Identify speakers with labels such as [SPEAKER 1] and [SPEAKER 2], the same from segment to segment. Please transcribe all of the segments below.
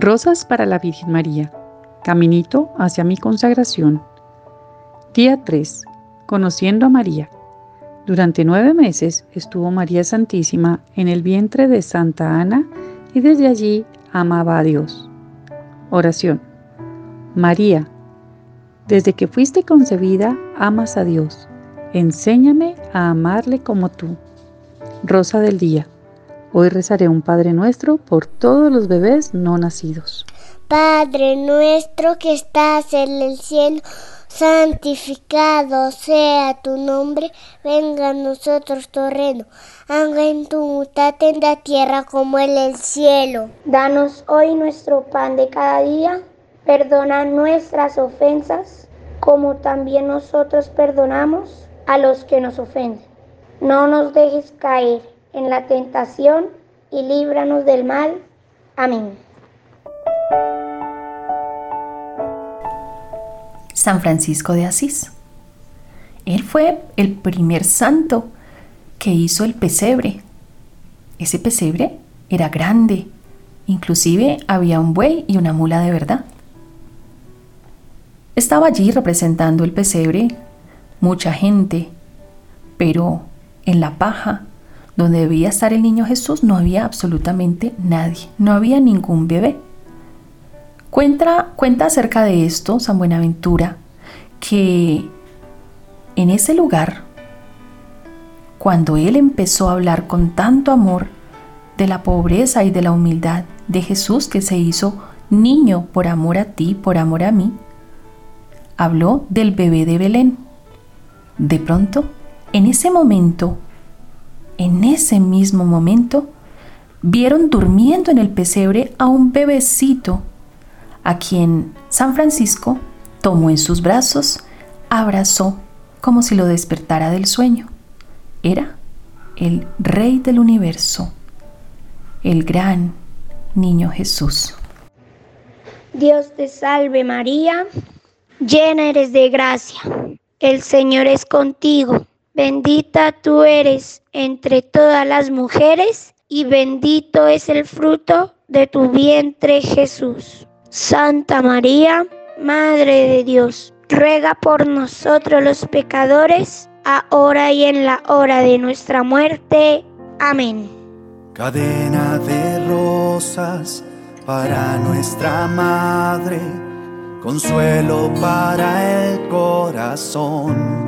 [SPEAKER 1] Rosas para la Virgen María. Caminito hacia mi consagración. Día 3. Conociendo a María. Durante nueve meses estuvo María Santísima en el vientre de Santa Ana y desde allí amaba a Dios. Oración. María, desde que fuiste concebida, amas a Dios. Enséñame a amarle como tú. Rosa del Día. Hoy rezaré un Padre Nuestro por todos los bebés no nacidos.
[SPEAKER 2] Padre nuestro que estás en el cielo, santificado sea tu nombre, venga a nosotros tu reino, haga en tu voluntad en la tierra como en el cielo.
[SPEAKER 3] Danos hoy nuestro pan de cada día, perdona nuestras ofensas, como también nosotros perdonamos a los que nos ofenden. No nos dejes caer en la tentación y líbranos del mal. Amén.
[SPEAKER 4] San Francisco de Asís. Él fue el primer santo que hizo el pesebre. Ese pesebre era grande, inclusive había un buey y una mula de verdad. Estaba allí representando el pesebre mucha gente, pero en la paja donde debía estar el niño Jesús no había absolutamente nadie, no había ningún bebé. Cuenta, cuenta acerca de esto San Buenaventura que en ese lugar, cuando él empezó a hablar con tanto amor de la pobreza y de la humildad de Jesús que se hizo niño por amor a ti, por amor a mí, habló del bebé de Belén. De pronto, en ese momento, en ese mismo momento, vieron durmiendo en el pesebre a un bebecito, a quien San Francisco tomó en sus brazos, abrazó como si lo despertara del sueño. Era el Rey del universo, el gran niño Jesús.
[SPEAKER 3] Dios te salve María, llena eres de gracia, el Señor es contigo Bendita tú eres entre todas las mujeres y bendito es el fruto de tu vientre Jesús. Santa María, Madre de Dios, ruega por nosotros los pecadores, ahora y en la hora de nuestra muerte. Amén.
[SPEAKER 5] Cadena de rosas para nuestra Madre, consuelo para el corazón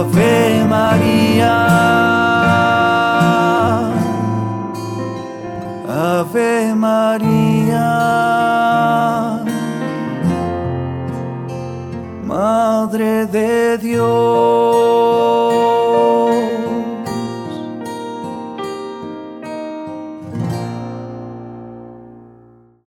[SPEAKER 5] Ave María. Ave María. Madre de Dios.